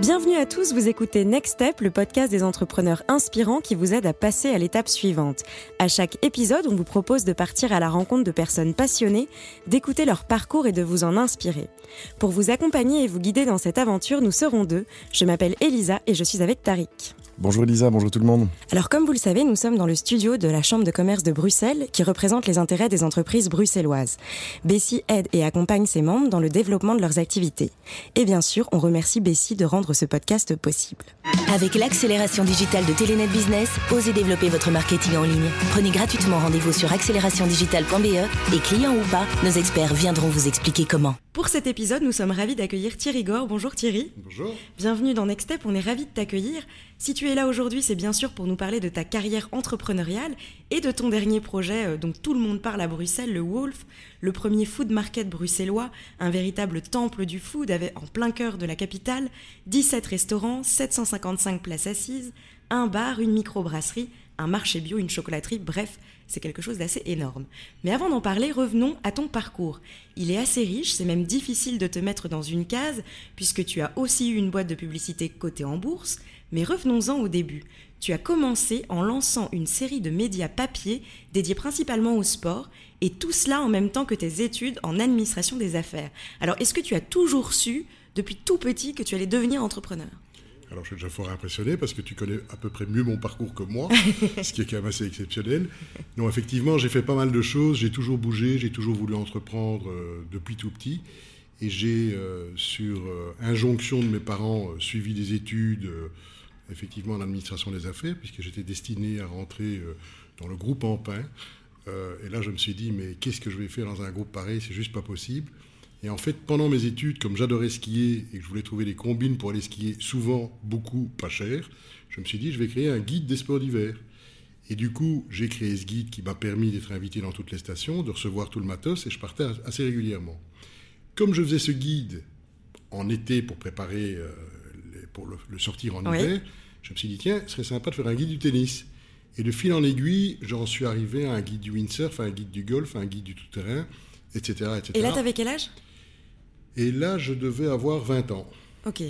Bienvenue à tous, vous écoutez Next Step, le podcast des entrepreneurs inspirants qui vous aide à passer à l'étape suivante. À chaque épisode, on vous propose de partir à la rencontre de personnes passionnées, d'écouter leur parcours et de vous en inspirer. Pour vous accompagner et vous guider dans cette aventure, nous serons deux. Je m'appelle Elisa et je suis avec Tariq. Bonjour Elisa, bonjour tout le monde. Alors comme vous le savez, nous sommes dans le studio de la Chambre de commerce de Bruxelles qui représente les intérêts des entreprises bruxelloises. Bessie aide et accompagne ses membres dans le développement de leurs activités. Et bien sûr, on remercie Bessie de rendre ce podcast possible. Avec l'accélération digitale de Telenet Business, osez développer votre marketing en ligne. Prenez gratuitement rendez-vous sur accélérationdigitale.be et clients ou pas, nos experts viendront vous expliquer comment. Pour cet épisode, nous sommes ravis d'accueillir Thierry Gore. Bonjour Thierry. Bonjour. Bienvenue dans Next Step, on est ravis de t'accueillir. Si tu es là aujourd'hui, c'est bien sûr pour nous parler de ta carrière entrepreneuriale et de ton dernier projet euh, dont tout le monde parle à Bruxelles, le Wolf, le premier food market bruxellois, un véritable temple du food avec, en plein cœur de la capitale, 17 restaurants, 755 places assises, un bar, une microbrasserie, un marché bio, une chocolaterie, bref, c'est quelque chose d'assez énorme. Mais avant d'en parler, revenons à ton parcours. Il est assez riche, c'est même difficile de te mettre dans une case, puisque tu as aussi eu une boîte de publicité cotée en bourse, mais revenons-en au début. Tu as commencé en lançant une série de médias papier dédiés principalement au sport, et tout cela en même temps que tes études en administration des affaires. Alors, est-ce que tu as toujours su, depuis tout petit, que tu allais devenir entrepreneur? Alors, je suis déjà fort impressionné parce que tu connais à peu près mieux mon parcours que moi, ce qui est quand même assez exceptionnel. Non, effectivement, j'ai fait pas mal de choses, j'ai toujours bougé, j'ai toujours voulu entreprendre euh, depuis tout petit. Et j'ai, euh, sur euh, injonction de mes parents, suivi des études, effectivement, en administration des affaires, puisque j'étais destiné à rentrer dans le groupe Empin. et là, je me suis dit, mais qu'est-ce que je vais faire dans un groupe pareil? C'est juste pas possible. Et en fait, pendant mes études, comme j'adorais skier et que je voulais trouver des combines pour aller skier, souvent beaucoup pas cher, je me suis dit, je vais créer un guide des sports d'hiver. Et du coup, j'ai créé ce guide qui m'a permis d'être invité dans toutes les stations, de recevoir tout le matos, et je partais assez régulièrement. Comme je faisais ce guide en été pour préparer, euh, pour le, sortir en hiver, je me suis dit, tiens, ce serait sympa de faire un guide du tennis. Et de fil en aiguille, j'en suis arrivé à un guide du windsurf, à un guide du golf, à un guide du tout-terrain, etc., etc. Et là, tu avais quel âge? Et là, je devais avoir 20 ans.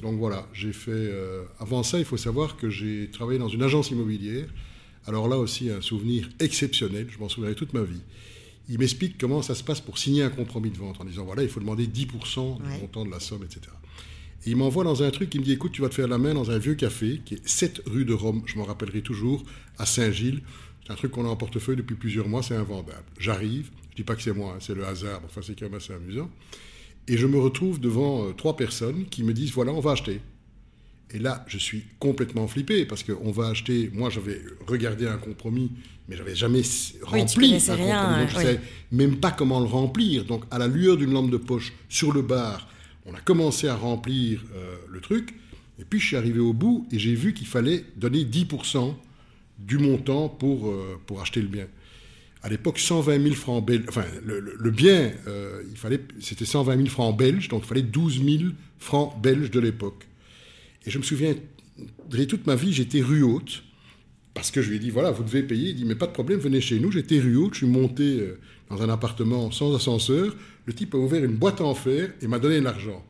Donc voilà, j'ai fait. Euh, avant ça, il faut savoir que j'ai travaillé dans une agence immobilière. Alors là aussi, un souvenir exceptionnel, je m'en souviendrai toute ma vie. Il m'explique comment ça se passe pour signer un compromis de vente en disant voilà, il faut demander 10% du montant de la somme, etc. Et il m'envoie dans un truc, il me dit écoute, tu vas te faire la main dans un vieux café qui est 7 rue de Rome, je m'en rappellerai toujours, à Saint-Gilles. C'est un truc qu'on a en portefeuille depuis plusieurs mois, c'est invendable. J'arrive, je dis pas que c'est moi, hein, c'est le hasard, enfin c'est quand même assez amusant. Et je me retrouve devant euh, trois personnes qui me disent voilà, on va acheter. Et là, je suis complètement flippé parce qu'on va acheter. Moi, j'avais regardé un compromis, mais j'avais jamais rempli un compromis. je ne savais même pas comment le remplir. Donc, à la lueur d'une lampe de poche sur le bar, on a commencé à remplir euh, le truc. Et puis, je suis arrivé au bout et j'ai vu qu'il fallait donner 10% du montant pour, euh, pour acheter le bien à l'époque 120 000 francs belges. Enfin, le, bien, euh, il fallait, c'était 120 000 francs belges, donc il fallait 12 000 francs belges de l'époque. Et je me souviens, toute ma vie, j'étais rue haute, parce que je lui ai dit, voilà, vous devez payer. Il dit, mais pas de problème, venez chez nous. J'étais rue haute, je suis monté euh, dans un appartement sans ascenseur. Le type a ouvert une boîte en fer et m'a donné l'argent.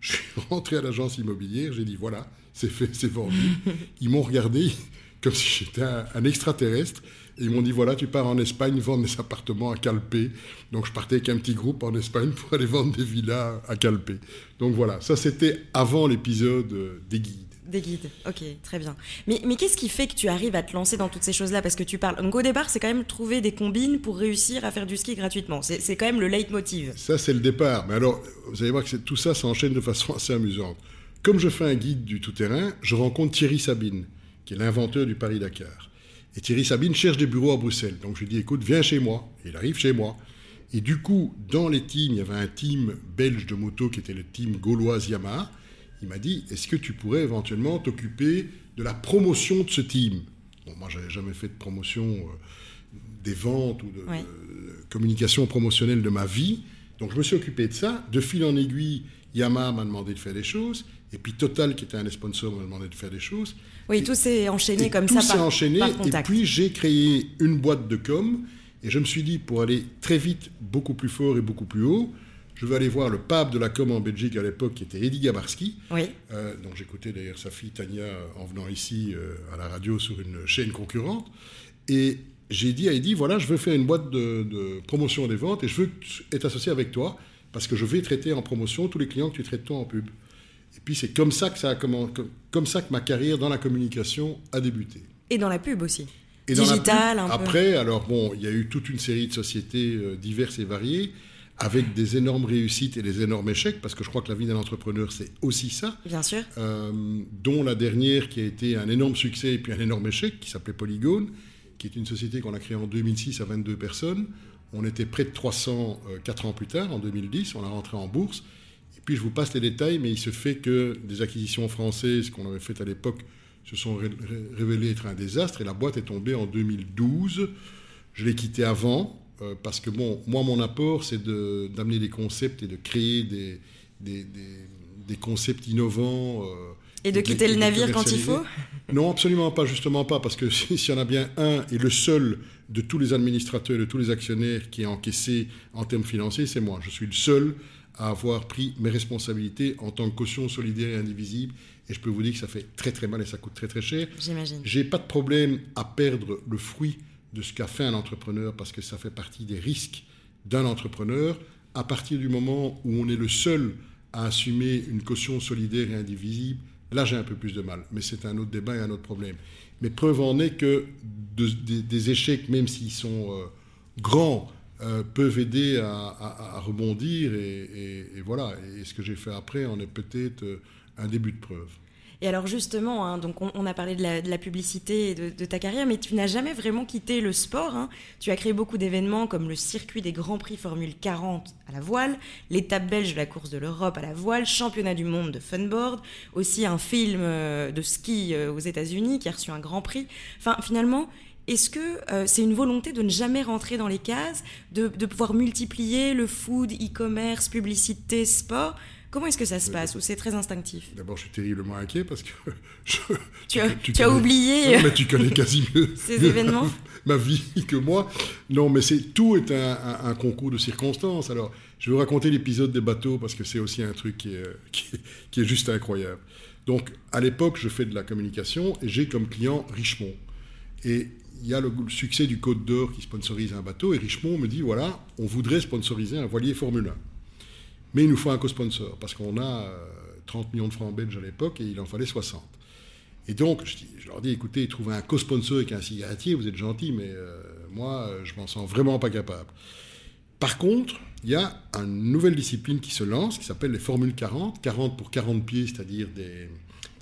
Je suis rentré à l'agence immobilière, j'ai dit, voilà, c'est fait, c'est vendu. Ils m'ont regardé comme si j'étais un extraterrestre ils m'ont dit voilà, tu pars en Espagne vendre des appartements à Calpe. Donc je partais avec un petit groupe en Espagne pour aller vendre des villas à Calpe. Donc voilà, ça c'était avant l'épisode euh, des guides. Des guides, ok, très bien. Mais, mais qu'est-ce qui fait que tu arrives à te lancer dans toutes ces choses-là? Parce que tu parles. Donc au départ, c'est quand même trouver des combines pour réussir à faire du ski gratuitement. C'est quand même le leitmotiv. Ça, c'est le départ. Mais alors, vous allez voir que tout ça s'enchaîne de façon assez amusante. Comme je fais un guide du tout-terrain, je rencontre Thierry Sabine, qui est l'inventeur du Paris-Dakar. Et Thierry Sabine cherche des bureaux à Bruxelles. Donc je lui dis, écoute, viens chez moi. Et il arrive chez moi. Et du coup, dans les teams, il y avait un team belge de moto qui était le team gauloise Yamaha. Il m'a dit, est-ce que tu pourrais éventuellement t'occuper de la promotion de ce team? Bon, moi, j'avais jamais fait de promotion euh, des ventes ou de, communication promotionnelle de ma vie. Donc je me suis occupé de ça. De fil en aiguille, Yamaha m'a demandé de faire des choses. Et puis Total, qui était un des sponsors, m'a demandé de faire des choses. Oui, tout s'est enchaîné comme ça. Tout s'est enchaîné. et puis j'ai créé une boîte de com. Et je me suis dit, pour aller très vite, beaucoup plus fort et beaucoup plus haut, je veux aller voir le pape de la com en Belgique à l'époque, qui était Eddie Gabarski, Oui. euh, dont j'écoutais d'ailleurs sa fille Tania en venant ici euh, à la radio sur une chaîne concurrente. Et j'ai dit à Eddie, voilà, je veux faire une boîte de, de promotion des ventes et je veux être associé avec toi parce que je vais traiter en promotion tous les clients que tu traites toi en pub. Et puis c'est comme ça que ça a comme, ça que ma carrière dans la communication a débuté. Et dans la pub aussi. Et dans la Digital, pub, un peu. Après, alors bon, il y a eu toute une série de sociétés euh, diverses et variées, avec des énormes réussites et des énormes échecs, parce que je crois que la vie d'un entrepreneur, c'est aussi ça, Bien sûr. euh, dont la dernière qui a été un énorme succès et puis un énorme échec, qui s'appelait Polygone, qui est une société qu'on a créée en 2006 à 22 personnes. On était près de 300 euh, quatre ans plus tard, en 2010, on a rentré en bourse. Et puis je vous passe les détails, mais il se fait que des acquisitions françaises qu'on avait faites à l'époque se sont ré- ré- révélées être un désastre et la boîte est tombée en 2012. Je l'ai quittée avant euh, parce que bon, moi mon apport c'est de- d'amener des concepts et de créer des, des, des- des concepts innovants. euh, Et de et quitter le et navire quand il faut? Non, absolument pas, justement pas, parce que s'il y en a bien un et le seul de tous les administrateurs, de tous les actionnaires qui a encaissé en termes financiers, c'est moi. Je suis le seul à avoir pris mes responsabilités en tant que caution solidaire et indivisible. Et je peux vous dire que ça fait très très mal et ça coûte très très cher. J'imagine. J'ai pas de problème à perdre le fruit de ce qu'a fait un entrepreneur parce que ça fait partie des risques d'un entrepreneur. À partir du moment où on est le seul à assumer une caution solidaire et indivisible, là j'ai un peu plus de mal. Mais c'est un autre débat et un autre problème. Mais preuve en est que de- des, des échecs, même s'ils sont euh, grands, euh, peuvent aider à, rebondir. Et, voilà. Et ce que j'ai fait après en est peut-être euh, un début de preuve. Et alors justement, hein, donc on, a parlé de la, publicité et de, ta carrière, mais tu n'as jamais vraiment quitté le sport. hein. Tu as créé beaucoup d'événements comme le circuit des Grands Prix Formule 40 à la voile, l'étape belge de la course de l'Europe à la voile, championnat du monde de funboard, aussi un film euh, de ski aux États-Unis qui a reçu un Grand Prix. Enfin, finalement. Est-ce que euh, c'est une volonté de ne jamais rentrer dans les cases, de, de pouvoir multiplier le food, e-commerce, publicité, sport? Comment est-ce que ça se passe Ou c'est très instinctif? D'abord, je suis terriblement inquiet parce que je- Tu as, tu tu as connais- oublié Non, mais tu connais quasi mieux ces événements? ma vie que moi. Non, mais c'est tout est un, un- un concours de circonstances. Alors, je vais vous raconter l'épisode des bateaux parce que c'est aussi un truc qui est, euh, qui est- qui est juste incroyable. Donc, à l'époque, je fais de la communication et j'ai comme client Richemont. Et il y a le, succès du Côte d'Or qui sponsorise un bateau et Richemont me dit voilà, on voudrait sponsoriser un voilier Formule 1. Mais il nous faut un co-sponsor parce qu'on a euh, 30 millions de francs belges à l'époque et il en fallait 60. Et donc, je, dis- leur dis, écoutez, trouvez un co-sponsor avec un cigarettier, vous êtes gentil, mais euh, moi, euh, je m'en sens vraiment pas capable. Par contre, il y a une nouvelle discipline qui se lance, qui s'appelle les Formules 40, 40 pour 40 pieds, c'est-à-dire des,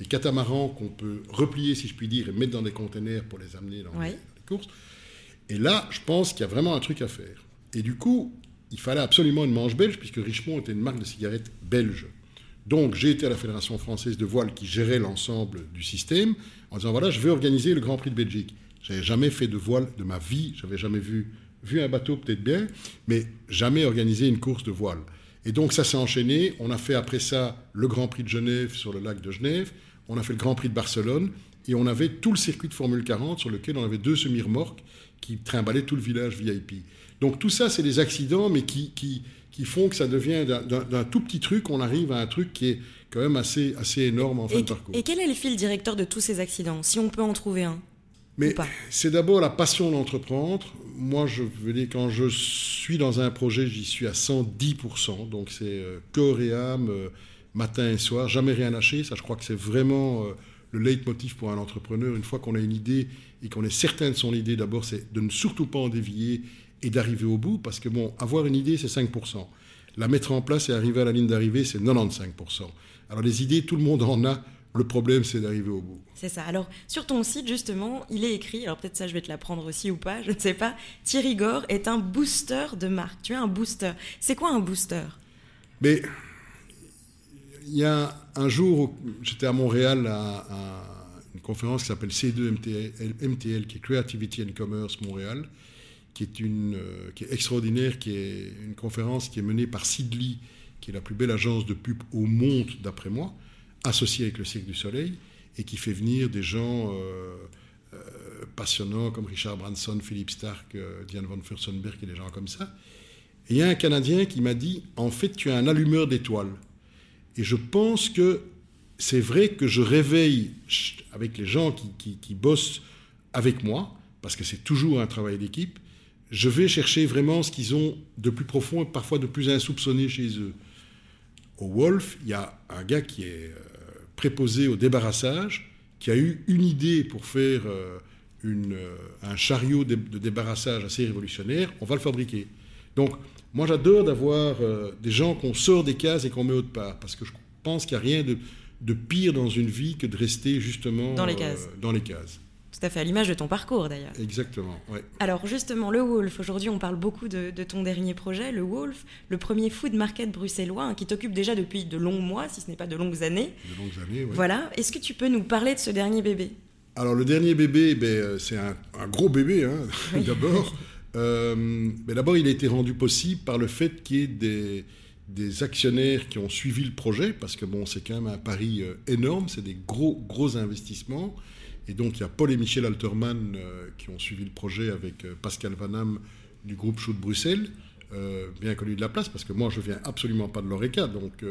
des catamarans qu'on peut replier, si je puis dire, et mettre dans des containers pour les amener dans, Ouais. les, dans les courses. Et là, je pense qu'il y a vraiment un truc à faire. Et du coup, il fallait absolument une manche belge, puisque Richemont était une marque de cigarettes belge. Donc, j'ai été à la Fédération française de voile qui gérait l'ensemble du système, en disant voilà, je vais organiser le Grand Prix de Belgique. J'avais jamais fait de voile de ma vie, j'avais jamais vu, vu un bateau peut-être bien, mais jamais organisé une course de voile. Et donc, ça s'est enchaîné. On a fait après ça le Grand Prix de Genève sur le lac de Genève, on a fait le Grand Prix de Barcelone, et on avait tout le circuit de Formule 40 sur lequel on avait deux semi-remorques qui trimballaient tout le village VIP. Donc tout ça, c'est des accidents, mais qui, qui, qui font que ça devient d'un- tout petit truc, on arrive à un truc qui est quand même assez, assez énorme en fin et, de parcours. et quel est le fil directeur de tous ces accidents, si on peut en trouver un Mais c'est d'abord la passion d'entreprendre. Moi, je veux dire, quand je suis dans un projet, j'y suis à 110%. Donc c'est euh, corps et âme, euh, matin et soir, jamais rien lâcher. Ça, je crois que c'est vraiment euh, le leitmotiv pour un entrepreneur. Une fois qu'on a une idée et qu'on est certain de son idée, d'abord, c'est de ne surtout pas en dévier et d'arriver au bout. Parce que, bon, avoir une idée, c'est 5%. La mettre en place et arriver à la ligne d'arrivée, c'est 95%. Alors les idées, tout le monde en a. Le problème, c'est d'arriver au bout. C'est ça. Alors, sur ton site, justement, il est écrit, alors peut-être ça, je vais te l'apprendre aussi ou pas, je ne sais pas. Thierry Gore est un booster de marque. Tu es un booster. C'est quoi un booster? Mais il y a un jour, j'étais à Montréal à, une conférence qui s'appelle C2 MTL, qui est Creativity and Commerce Montréal, qui est, une, euh, qui est extraordinaire, qui est une conférence qui est menée par Sidley, qui est la plus belle agence de pub au monde, d'après moi, associée avec le Cirque du Soleil, et qui fait venir des gens euh, euh, passionnants comme Richard Branson, Philippe Stark, Diane von Furstenberg et des gens comme ça. Et il y a un Canadien qui m'a dit, en fait, tu es un allumeur d'étoiles. Et je pense que c'est vrai que je réveille avec les gens qui, qui bossent avec moi, parce que c'est toujours un travail d'équipe, je vais chercher vraiment ce qu'ils ont de plus profond et parfois de plus insoupçonné chez eux. Au Wolf, il y a un gars qui est euh, préposé au débarrassage, qui a eu une idée pour faire euh, euh, un chariot de, débarrassage assez révolutionnaire, on va le fabriquer. Donc, moi j'adore d'avoir des gens qu'on sort des cases et qu'on met autre part, parce que je pense qu'il n'y a rien de, de, pire dans une vie que de rester justement dans les cases. dans les cases. Tout à fait, à l'image de ton parcours d'ailleurs. Exactement. Alors justement, le Wolf, aujourd'hui on parle beaucoup de, ton dernier projet, le Wolf, le premier food market bruxellois, hein, qui t'occupe déjà depuis de longs mois, si ce n'est pas de longues années. De longues années, oui. Voilà, est-ce que tu peux nous parler de ce dernier bébé? Alors le dernier bébé, ben, euh, c'est un, gros bébé hein, d'abord. Euh, mais d'abord, il a été rendu possible par le fait qu'il y ait des, des actionnaires qui ont suivi le projet, parce que bon, c'est quand même un pari euh, énorme, c'est des gros, gros investissements. Et donc, il y a Paul et Michel Alterman euh, qui ont suivi le projet avec euh, Pascal Vanham du groupe Chaud de Bruxelles, bien connu de la place, parce que moi, je viens absolument pas de l'ORECA. Donc,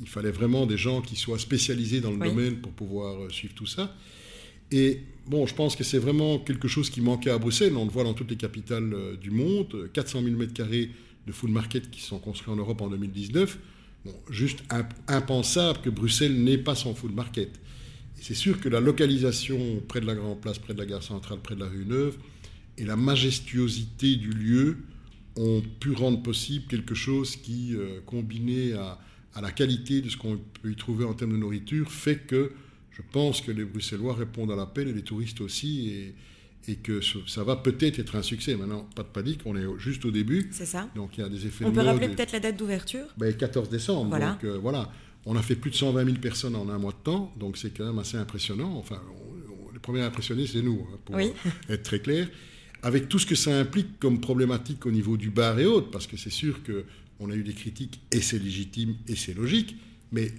il fallait vraiment des gens qui soient spécialisés dans le domaine pour pouvoir suivre tout ça. Et bon, je pense que c'est vraiment quelque chose qui manquait à Bruxelles. On le voit dans toutes les capitales du monde. 400 000 m2 de full market qui sont construits en Europe en 2019. Bon, juste impensable que Bruxelles n'ait pas son full market c'est sûr que la localisation près de la Grande Place, près de la gare centrale, près de la rue Neuve, et la majestuosité du lieu ont pu rendre possible quelque chose qui, euh, combiné à, la qualité de ce qu'on peut y trouver en termes de nourriture, fait que je pense que les Bruxellois répondent à l'appel et les touristes aussi, et, que ça va peut-être être un succès. Maintenant, pas de panique, on est juste au début. C'est ça. Donc il y a des effets. On peut rappeler peut-être la date d'ouverture? Ben, 14 décembre. Voilà. Donc euh, voilà. On a fait plus de 120 000 personnes en un mois de temps, donc c'est quand même assez impressionnant. Enfin, les premiers impressionnés, c'est nous, hein, pour être très clair. Avec tout ce que ça implique comme problématique au niveau du bar et autres, parce que c'est sûr qu'on a eu des critiques, et c'est légitime, et c'est logique, mais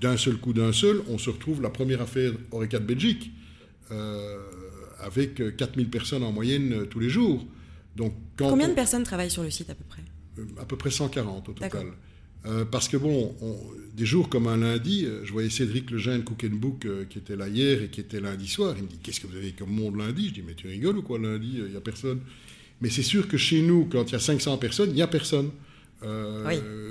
d'un seul coup, d'un seul, on se retrouve la première affaire Oreca de Belgique, euh, avec 4000 personnes en moyenne euh, tous les jours. Donc, Combien de personnes travaillent sur le site à peu près? Euh, À peu près 140 au total. Euh, parce que bon, des jours comme un lundi, euh, je voyais Cédric Lejeune Cook euh, qui était là hier et qui était lundi soir. Il me dit Qu'est-ce que vous avez comme monde lundi? Je dis Mais tu rigoles ou quoi lundi? Il n'y a personne. Mais c'est sûr que chez nous, quand il y a 500 personnes, il n'y a personne.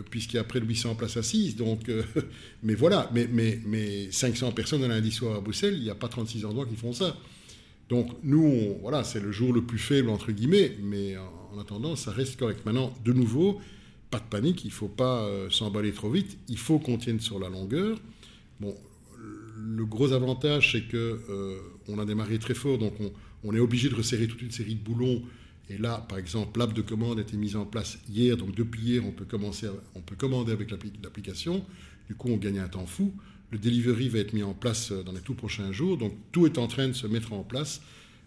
Puisqu'il y a près de 800 places assises. Donc, mais voilà, mais, mais, mais 500 personnes un lundi soir à Bruxelles, il n'y a pas 36 endroits qui font ça. Donc nous, voilà, c'est le jour le plus faible, entre guillemets, mais en attendant, ça reste correct. Maintenant, de nouveau, pas de panique, il ne faut pas euh, s'emballer trop vite, il faut qu'on tienne sur la longueur. Bon, le gros avantage, c'est que euh, on a démarré très fort, donc on, est obligé de resserrer toute une série de boulons. Et là, par exemple, l'app de commande a été mise en place hier, donc depuis hier, on peut, commencer on peut commander avec l'application. Du coup, on gagne un temps fou. Le delivery va être mis en place euh, dans les tout prochains jours, donc tout est en train de se mettre en place.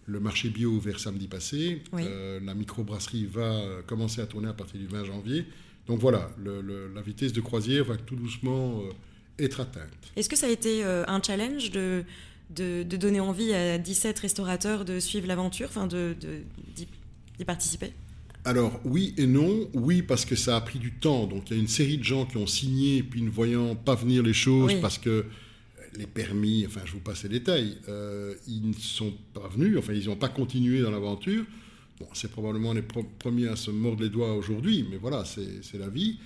Le marché bio ouvert samedi passé. la microbrasserie va commencer à tourner à partir du 20 janvier. Donc voilà, la vitesse de croisière va tout doucement euh, être atteinte. Est-ce que ça a été euh, un challenge de, de, donner envie à 17 restaurateurs de suivre l'aventure, enfin de, participer? Alors oui et non. Oui parce que ça a pris du temps. Donc il y a une série de gens qui ont signé puis ne voyant pas venir les choses parce que les permis, enfin je vous passe les détails, euh, ils ne sont pas venus, enfin ils n'ont pas continué dans l'aventure c'est probablement les premiers à se mordre les doigts aujourd'hui, mais voilà, c'est la vie.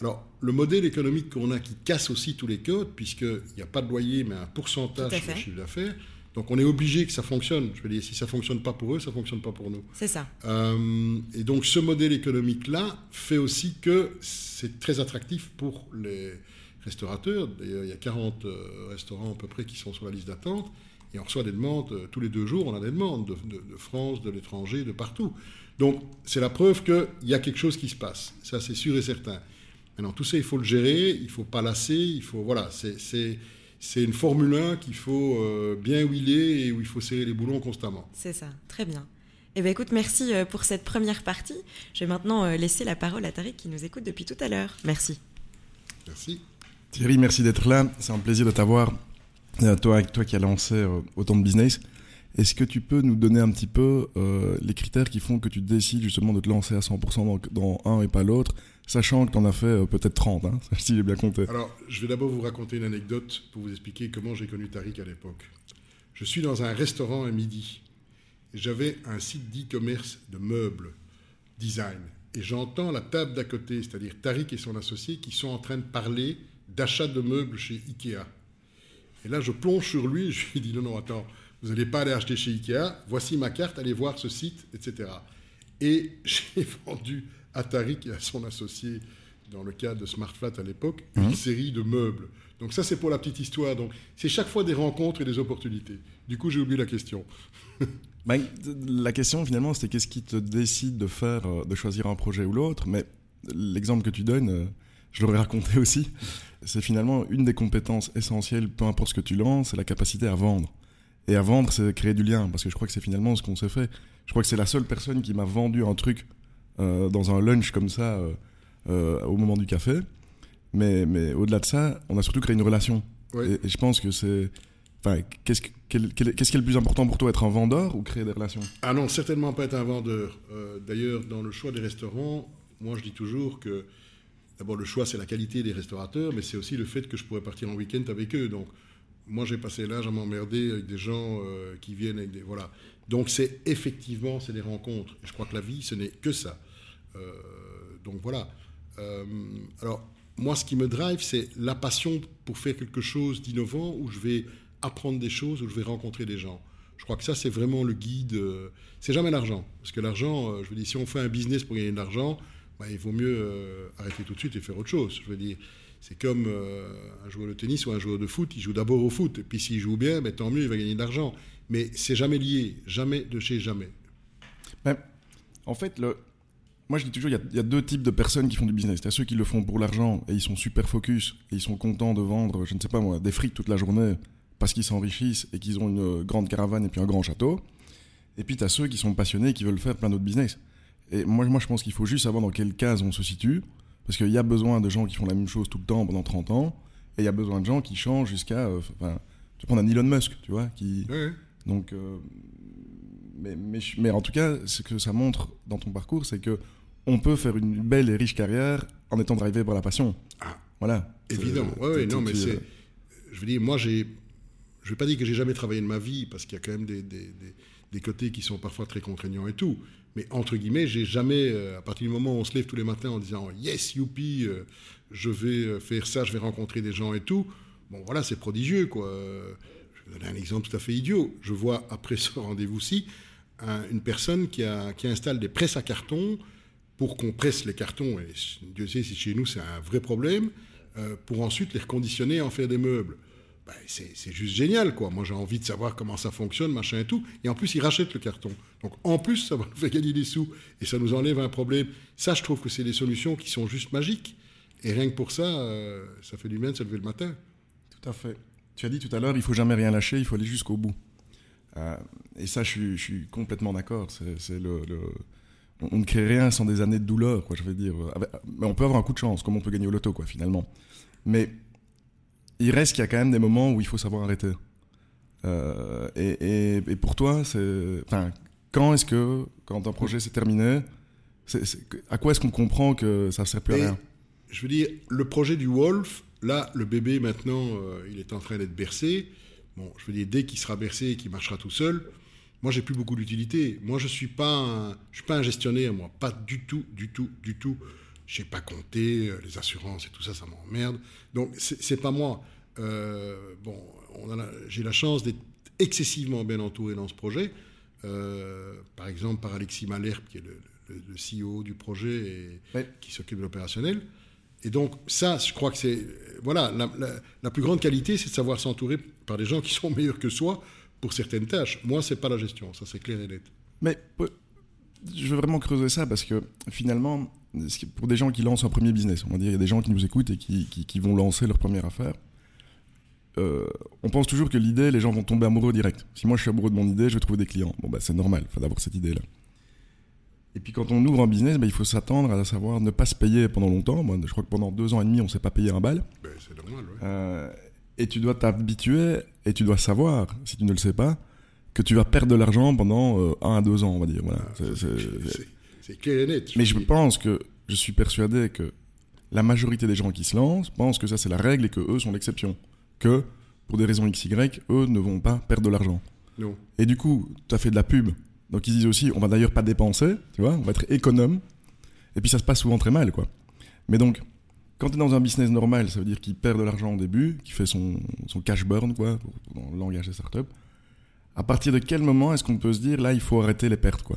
Alors, le modèle économique qu'on a qui casse aussi tous les codes, puisqu'il n'y a pas de loyer, mais un pourcentage sur le chiffre d'affaires. Donc, on est obligé que ça fonctionne. Je veux dire, si ça ne fonctionne pas pour eux, ça ne fonctionne pas pour nous. C'est ça. Euh, et donc, ce modèle économique-là fait aussi que c'est très attractif pour les restaurateurs. D'ailleurs, il y a 40 euh, restaurants à peu près qui sont sur la liste d'attente. Et on reçoit des demandes, euh, tous les deux jours, on a des demandes de, France, de l'étranger, de partout. Donc c'est la preuve qu'il y a quelque chose qui se passe. Ça, c'est sûr et certain. Maintenant, tout ça, il faut le gérer, il ne faut pas lasser, il faut... Voilà, c'est une Formule 1 qu'il faut euh, bien huiler et où il faut serrer les boulons constamment. C'est ça, très bien. Eh bien, écoute, merci euh, pour cette première partie. Je vais maintenant laisser la parole à Tariq qui nous écoute depuis tout à l'heure. Merci. Merci. Thierry, merci d'être là. C'est un plaisir de t'avoir toi, toi qui as lancé euh, autant de business. Est-ce que tu peux nous donner un petit peu euh, les critères qui font que tu décides justement de te lancer à 100% dans, un et pas l'autre, sachant que tu en as fait euh, peut-être 30, hein, si j'ai bien compté? Alors, je vais d'abord vous raconter une anecdote pour vous expliquer comment j'ai connu Tariq à l'époque. Je suis dans un restaurant à midi. J'avais un site d'e-commerce de meubles, design. Et j'entends la table d'à côté, c'est-à-dire Tariq et son associé, qui sont en train de parler d'achat de meubles chez Ikea. Et là, je plonge sur lui, je lui dis non, non, attends, vous n'allez pas aller acheter chez Ikea, voici ma carte, allez voir ce site, etc. Et j'ai vendu à Tariq et à son associé, dans le cadre de Smartflat à l'époque, une mhm. série de meubles. Donc ça, c'est pour la petite histoire. Donc c'est chaque fois des rencontres et des opportunités. Du coup, j'ai oublié la question. Ben, la question finalement, c'était qu'est-ce qui te décide de faire, euh, de choisir un projet ou l'autre? Mais l'exemple que tu donnes, euh, je l'aurais raconté aussi. C'est finalement une des compétences essentielles, peu importe ce que tu lances, c'est la capacité à vendre. Et à vendre, c'est créer du lien, parce que je crois que c'est finalement ce qu'on s'est fait. Je crois que c'est la seule personne qui m'a vendu un truc euh, dans un lunch comme ça euh, euh, au moment du café. Mais, mais au-delà de ça, on a surtout créé une relation. Et, je pense que c'est. Enfin, qu'est-ce, qu'est-ce qui est le plus important pour toi, être un vendeur ou créer des relations? Ah non, certainement pas être un vendeur. d'ailleurs, dans le choix des restaurants, moi je dis toujours que d'abord le choix c'est la qualité des restaurateurs, mais c'est aussi le fait que je pourrais partir en week-end avec eux. Donc moi, j'ai passé l'âge à m'emmerder avec des gens euh, qui viennent avec des. Voilà. Donc, c'est effectivement, c'est des rencontres. je crois que la vie, ce n'est que ça. Euh, donc, voilà. Euh, alors, moi, ce qui me drive, c'est la passion pour faire quelque chose d'innovant où je vais apprendre des choses, où je vais rencontrer des gens. Je crois que ça, c'est vraiment le guide. c'est jamais l'argent. Parce que l'argent, je veux dire, si on fait un business pour gagner de l'argent, bah, il vaut mieux arrêter tout de suite et faire autre chose. Je veux dire, c'est comme euh, un joueur de tennis ou un joueur de foot, il joue d'abord au foot, et puis s'il joue bien, ben, tant mieux, il va gagner de l'argent. Mais c'est jamais lié, jamais de chez jamais. Ben, en fait, le... moi je dis toujours, il y, a, deux types de personnes qui font du business. Il y a ceux qui le font pour l'argent et ils sont super focus, et ils sont contents de vendre, je ne sais pas moi, des frites toute la journée parce qu'ils s'enrichissent et qu'ils ont une grande caravane et puis un grand château. Et puis tu as ceux qui sont passionnés et qui veulent faire plein d'autres business. Et moi, moi je pense qu'il faut juste savoir dans quelle case on se situe. Parce qu'il y a besoin de gens qui font la même chose tout le temps pendant 30 ans, et il y a besoin de gens qui changent jusqu'à. Euh, enfin, tu prends un Elon Musk, tu vois, qui. Donc. Euh, mais, mais, mais, en tout cas, ce que ça montre dans ton parcours, c'est que on peut faire une belle et riche carrière en étant drivé par la passion. Ah, voilà. Évidemment. Oui, non, mais c'est. Je veux dire, moi, j'ai. Je ne vais pas dire que j'ai jamais travaillé de ma vie, parce qu'il y a quand même des, des, des, des, côtés qui sont parfois très contraignants et tout. Mais entre guillemets, j'ai jamais, euh, à partir du moment où on se lève tous les matins en disant yes, youpi, euh, je vais euh, faire ça, je vais rencontrer des gens et tout. Bon, voilà, c'est prodigieux, quoi. Je vais donner un exemple tout à fait idiot. Je vois après ce rendez-vous-ci une personne qui, a, qui installe des presses à carton pour qu'on presse les cartons. Et Dieu sait si chez nous c'est un vrai problème. pour ensuite les reconditionner et en faire des meubles. Ben, c'est juste génial, quoi. Moi, j'ai envie de savoir comment ça fonctionne, machin et tout. Et en plus, ils rachètent le carton. Donc, en plus, ça va nous faire gagner des sous et ça nous enlève un problème. Ça, je trouve que c'est des solutions qui sont juste magiques. Et rien que pour ça, euh, ça fait du bien de se lever le matin. Tout à fait. Tu as dit tout à l'heure, il faut jamais rien lâcher, il faut aller jusqu'au bout. Euh, et ça, je suis, complètement d'accord. C'est le, on ne crée rien sans des années de douleur, quoi. Je veux dire, mais on peut avoir un coup de chance, comme on peut gagner au loto, quoi, finalement. Mais il reste qu'il y a quand même des moments où il faut savoir arrêter. Euh, et, pour toi, c'est, enfin, quand est-ce que, quand un projet s'est terminé, à quoi est-ce qu'on comprend que ça ne sert plus à rien? Je veux dire, le projet du Wolf, là, le bébé maintenant, euh, il est en train d'être bercé. Bon, je veux dire, dès qu'il sera bercé et qu'il marchera tout seul, moi, j'ai plus beaucoup d'utilité. Moi, je suis pas, je suis pas un gestionnaire, moi, pas du tout, du tout, du tout. Je sais pas compter, euh, les assurances et tout ça, ça m'emmerde. Donc, c'est pas moi. Euh, bon, j'ai la chance d'être excessivement bien entouré dans ce projet. Euh, par exemple, par Alexis Malherbe, qui est le, CEO du projet et qui s'occupe de l'opérationnel. Et donc, ça, je crois que c'est. Voilà, la, plus grande qualité, c'est de savoir s'entourer par des gens qui sont meilleurs que soi pour certaines tâches. Moi, c'est pas la gestion, ça c'est clair et net. Mais je veux vraiment creuser ça parce que finalement, pour des gens qui lancent un premier business, on va dire, il y a des gens qui nous écoutent et qui, qui, vont lancer leur première affaire. Euh, on pense toujours que l'idée, les gens vont tomber amoureux direct. Si moi je suis amoureux de mon idée, je vais trouver des clients. Bon, bah c'est normal, il faut cette idée-là. Et puis quand on ouvre un business, bah, il faut s'attendre à savoir ne pas se payer pendant longtemps. Moi, je crois que pendant deux ans et demi, on ne s'est pas payé un bal. Ben, c'est normal, euh, et tu dois t'habituer et tu dois savoir, si tu ne le sais pas, que tu vas perdre de l'argent pendant euh, un à deux ans, on va dire. Voilà. Ah, C'est- clair et net. Mais je dire. pense que je suis persuadé que la majorité des gens qui se lancent pensent que ça c'est la règle et que eux sont l'exception. Que pour des raisons XY, eux ne vont pas perdre de l'argent. Non. Et du coup, tu as fait de la pub. Donc ils disent aussi, on va d'ailleurs pas dépenser, tu vois, on va être économe. Et puis ça se passe souvent très mal, quoi. Mais donc, quand tu es dans un business normal, ça veut dire qu'il perd de l'argent au début, qu'il fait son, son cash burn, quoi, dans le langage des startups. À partir de quel moment est-ce qu'on peut se dire, là, il faut arrêter les pertes, quoi?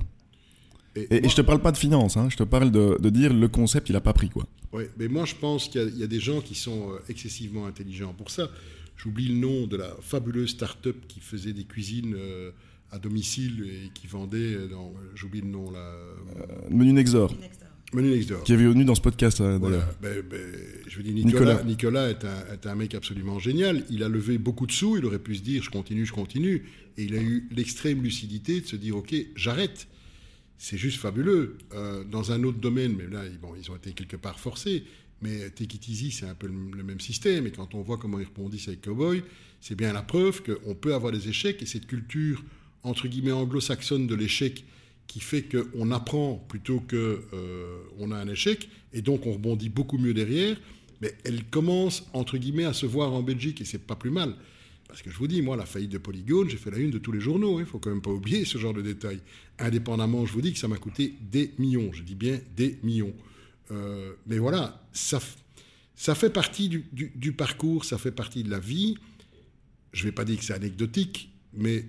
Et, et, et moi- je te parle pas de finance, hein, je te parle de, de dire le concept, il a pas pris, quoi. Ouais, mais moi je pense qu'il y a- il y, a des gens qui sont euh, excessivement intelligents pour ça. J'oublie le nom de la fabuleuse start-up qui faisait des cuisines euh, à domicile et qui vendait, euh, dans- j'oublie le nom là, euh, Menu Nexor, Menu Qui est venu dans ce podcast, Voilà. d'ailleurs. Ben, ben, je veux dire, Nicolas, Nicolas. Nicolas est, un, est un mec absolument génial. Il a levé beaucoup de sous. Il aurait pu se dire je continue, je continue. Et il a eu l'extrême lucidité de se dire ok, j'arrête. C'est juste fabuleux. Euh, dans un autre domaine, mais là, ils- bon, ils ont été quelque part forcés. Mais Take It Easy, c'est un peu le, le même système. Et quand on voit comment ils rebondissent avec Cowboy, c'est bien la preuve qu'on peut avoir des échecs. Et cette culture, entre guillemets, anglo-saxonne de l'échec, qui fait qu'on apprend plutôt qu'on a un échec, et donc on rebondit beaucoup mieux derrière, mais elle commence, entre guillemets, à se voir en Belgique, et c'est pas plus mal. Parce que je vous dis, moi, la faillite de Polygone, j'ai fait la une de tous les journaux, il ne faut quand même pas oublier ce genre de détails. Indépendamment, je vous dis que ça m'a coûté des millions, je dis bien des millions. Euh, mais voilà, ça, fait partie du, parcours, ça fait partie de la vie. Je ne vais pas dire que c'est anecdotique, mais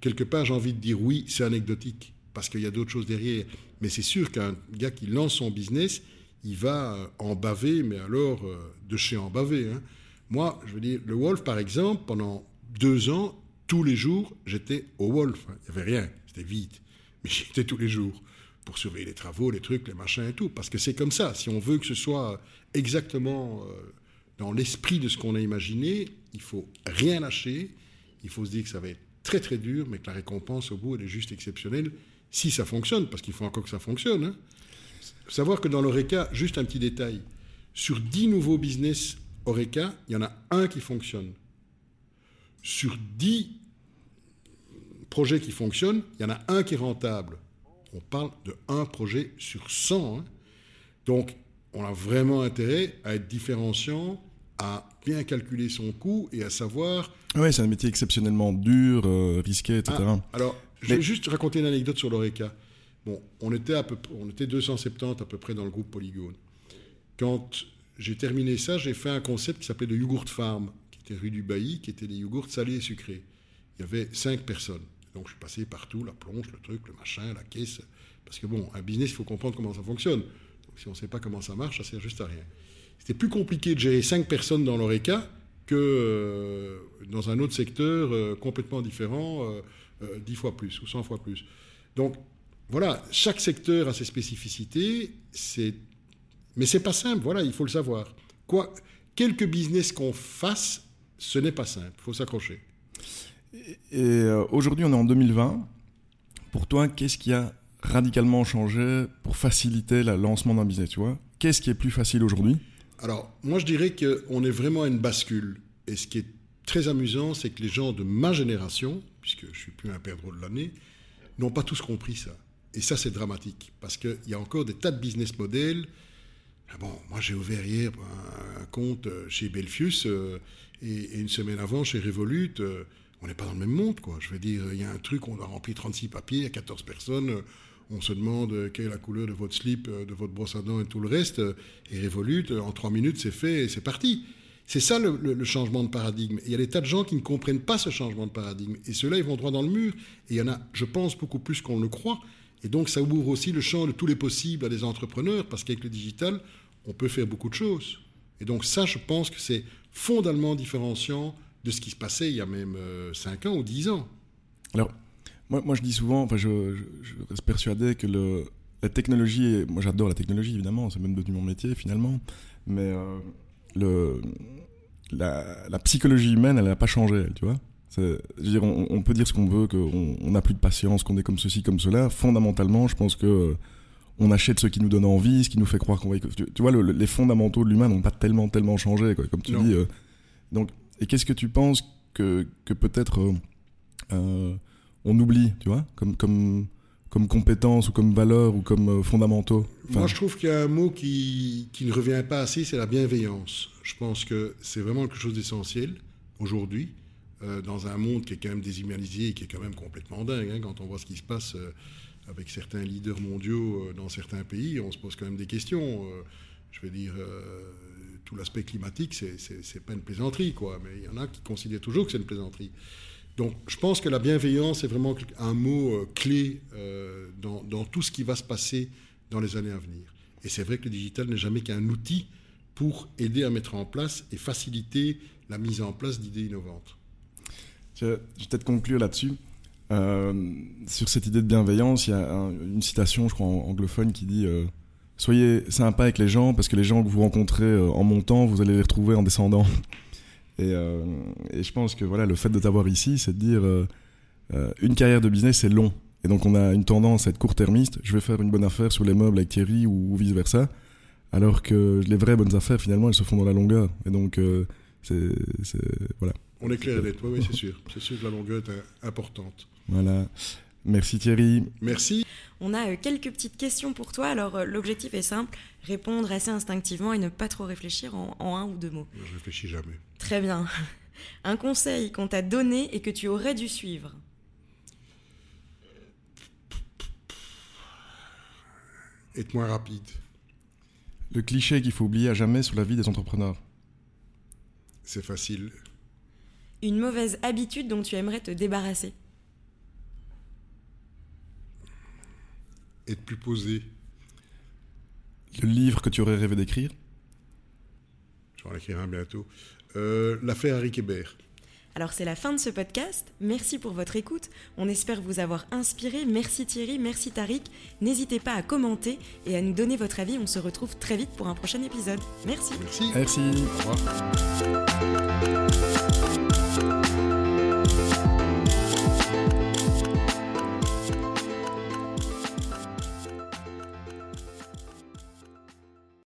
quelque part, j'ai envie de dire oui, c'est anecdotique, parce qu'il y a d'autres choses derrière. Mais c'est sûr qu'un gars qui lance son business, il va euh, en baver, mais alors euh, de chez en baver. hein. Moi, je veux dire, le Wolf, par exemple, pendant deux ans, tous les jours, j'étais au Wolf. hein. Il n'y avait rien, c'était vide. Mais j'étais tous les jours pour surveiller les travaux, les trucs, les machins et tout. Parce que c'est comme ça. Si on veut que ce soit exactement euh, dans l'esprit de ce qu'on a imaginé, il faut rien lâcher. Il faut se dire que ça va être très très dur, mais que la récompense au bout, elle est juste exceptionnelle. Si ça fonctionne, parce qu'il faut encore que ça fonctionne. hein. Savoir que dans l'ORECA, juste un petit détail, sur 10 nouveaux business ORECA, il y en a un qui fonctionne. Sur 10 projets qui fonctionnent, il y en a un qui est rentable. On parle de un projet sur 100. hein. Donc, on a vraiment intérêt à être différenciant, à bien calculer son coût et à savoir Ouais, c'est un métier exceptionnellement dur, euh, risqué, etc. ah, alors, je Mais- vais juste raconter une anecdote sur l'ORECA. Bon, on était, à peu, on était 270 à peu près dans le groupe Polygone. Quand j'ai terminé ça, j'ai fait un concept qui s'appelait le Yogourt Farm, qui était rue du Bailly, qui était des yogourts salés et sucrés. Il y avait cinq personnes. Donc je suis passé partout, la plonge, le truc, le machin, la caisse. Parce que bon, un business, il faut comprendre comment ça fonctionne. Donc si on ne sait pas comment ça marche, ça sert juste à rien. C'était plus compliqué de gérer cinq personnes dans l'ORECA que euh, dans un autre secteur euh, complètement différent, euh, 10 fois plus ou 100 fois plus. Donc voilà, chaque secteur a ses spécificités, c'est... mais c'est pas simple, voilà, il faut le savoir. Quoi, quelque business qu'on fasse, ce n'est pas simple, il faut s'accrocher. Et euh, aujourd'hui, on est en 2020. Pour toi, qu'est-ce qui a radicalement changé pour faciliter le lancement d'un business, tu vois? Qu'est-ce qui est plus facile aujourd'hui? Alors, moi, je dirais qu'on est vraiment à une bascule. Et ce qui est très amusant, c'est que les gens de ma génération, puisque je suis plus un perdreau de l'année, n'ont pas tous compris ça. Et ça, c'est dramatique. Parce qu'il y a encore des tas de business models. Ah bon, moi, j'ai ouvert hier un, compte euh, chez Belfius euh, et, une semaine avant chez Revolut. euh, on n'est pas dans le même monde, quoi. Je veux dire, il y a un truc, on a rempli 36 papiers, il y a 14 personnes. on se demande quelle est la couleur de votre slip, de votre brosse à dents et tout le reste. Et Revolut, en trois minutes, c'est fait et c'est parti. C'est ça le, changement de paradigme. Il y a des tas de gens qui ne comprennent pas ce changement de paradigme. Et ceux-là, ils vont droit dans le mur. Et il y en a, je pense, beaucoup plus qu'on le croit. Et donc, ça ouvre aussi le champ de tous les possibles à des entrepreneurs, parce qu'avec le digital, on peut faire beaucoup de choses. Et donc, ça, je pense que c'est fondamentalement différenciant de ce qui se passait il y a même 5 ans ou 10 ans. Alors, moi, je dis souvent, enfin, je, je, reste persuadé que la technologie, moi j'adore la technologie évidemment, c'est même devenu mon métier finalement, mais euh, le, la, la psychologie humaine, elle n'a pas changé, elle, tu vois. Je veux dire, on, on peut dire ce qu'on veut, qu'on on n'a plus de patience, qu'on est comme ceci, comme cela. Fondamentalement, je pense que euh, on achète ce qui nous donne envie, ce qui nous fait croire qu'on va. Tu, tu vois, le- le- les fondamentaux de l'humain n'ont pas tellement, tellement changé, quoi, comme tu Non. dis. euh. donc, et qu'est-ce que tu penses que, que peut-être euh, euh, on oublie, tu vois, comme, comme, comme compétences ou comme valeurs ou comme euh, fondamentaux Moi, je trouve qu'il y a un mot qui, ne revient pas assez, c'est la bienveillance. Je pense que c'est vraiment quelque chose d'essentiel aujourd'hui, euh, dans un monde qui est quand même déshumanisé et qui est quand même complètement dingue. hein, quand on voit ce qui se passe euh, avec certains leaders mondiaux dans certains pays, on se pose quand même des questions. Je veux dire, tout l'aspect climatique, c'est pas une plaisanterie, quoi. Mais il y en a qui considèrent toujours que c'est une plaisanterie. Donc, je pense que la bienveillance est vraiment un mot euh, clé euh, dans, tout ce qui va se passer dans les années à venir. Et c'est vrai que le digital n'est jamais qu'un outil pour aider à mettre en place et faciliter la mise en place d'idées innovantes. Je, vais peut-être conclure là-dessus. Euh, sur cette idée de bienveillance, il y a un- une citation, je crois, anglophone qui dit Soyez sympa avec les gens parce que les gens que vous rencontrez en montant, vous allez les retrouver en descendant. Et, euh, et je pense que voilà, le fait de t'avoir ici, c'est de dire euh, euh, une carrière de business, c'est long. Et donc on a une tendance à être court-termiste. Je vais faire une bonne affaire sur les meubles avec Thierry ou, vice-versa. Alors que les vraies bonnes affaires, finalement, elles se font dans la longueur. Et donc, euh, c'est. Voilà. On est clair et net, oui, oui, c'est sûr. C'est sûr que la longueur est importante. Voilà. Merci Thierry. Merci. On a quelques petites questions pour toi. Alors, l'objectif est simple répondre assez instinctivement et ne pas trop réfléchir en, en un ou deux mots. Je réfléchis jamais. Très bien. Un conseil qu'on t'a donné et que tu aurais dû suivre. Être moins rapide. Le cliché qu'il faut oublier à jamais sur la vie des entrepreneurs. C'est facile. Une mauvaise habitude dont tu aimerais te débarrasser. Être plus posé. Le livre que tu aurais rêvé d'écrire. Je vais en écrire un bientôt. Euh, L'affaire Harry Kébert. Alors c'est la fin de ce podcast. Merci pour votre écoute. On espère vous avoir inspiré. Merci Thierry, merci Tariq. N'hésitez pas à commenter et à nous donner votre avis. On se retrouve très vite pour un prochain épisode. Merci. Merci. Merci. Au revoir.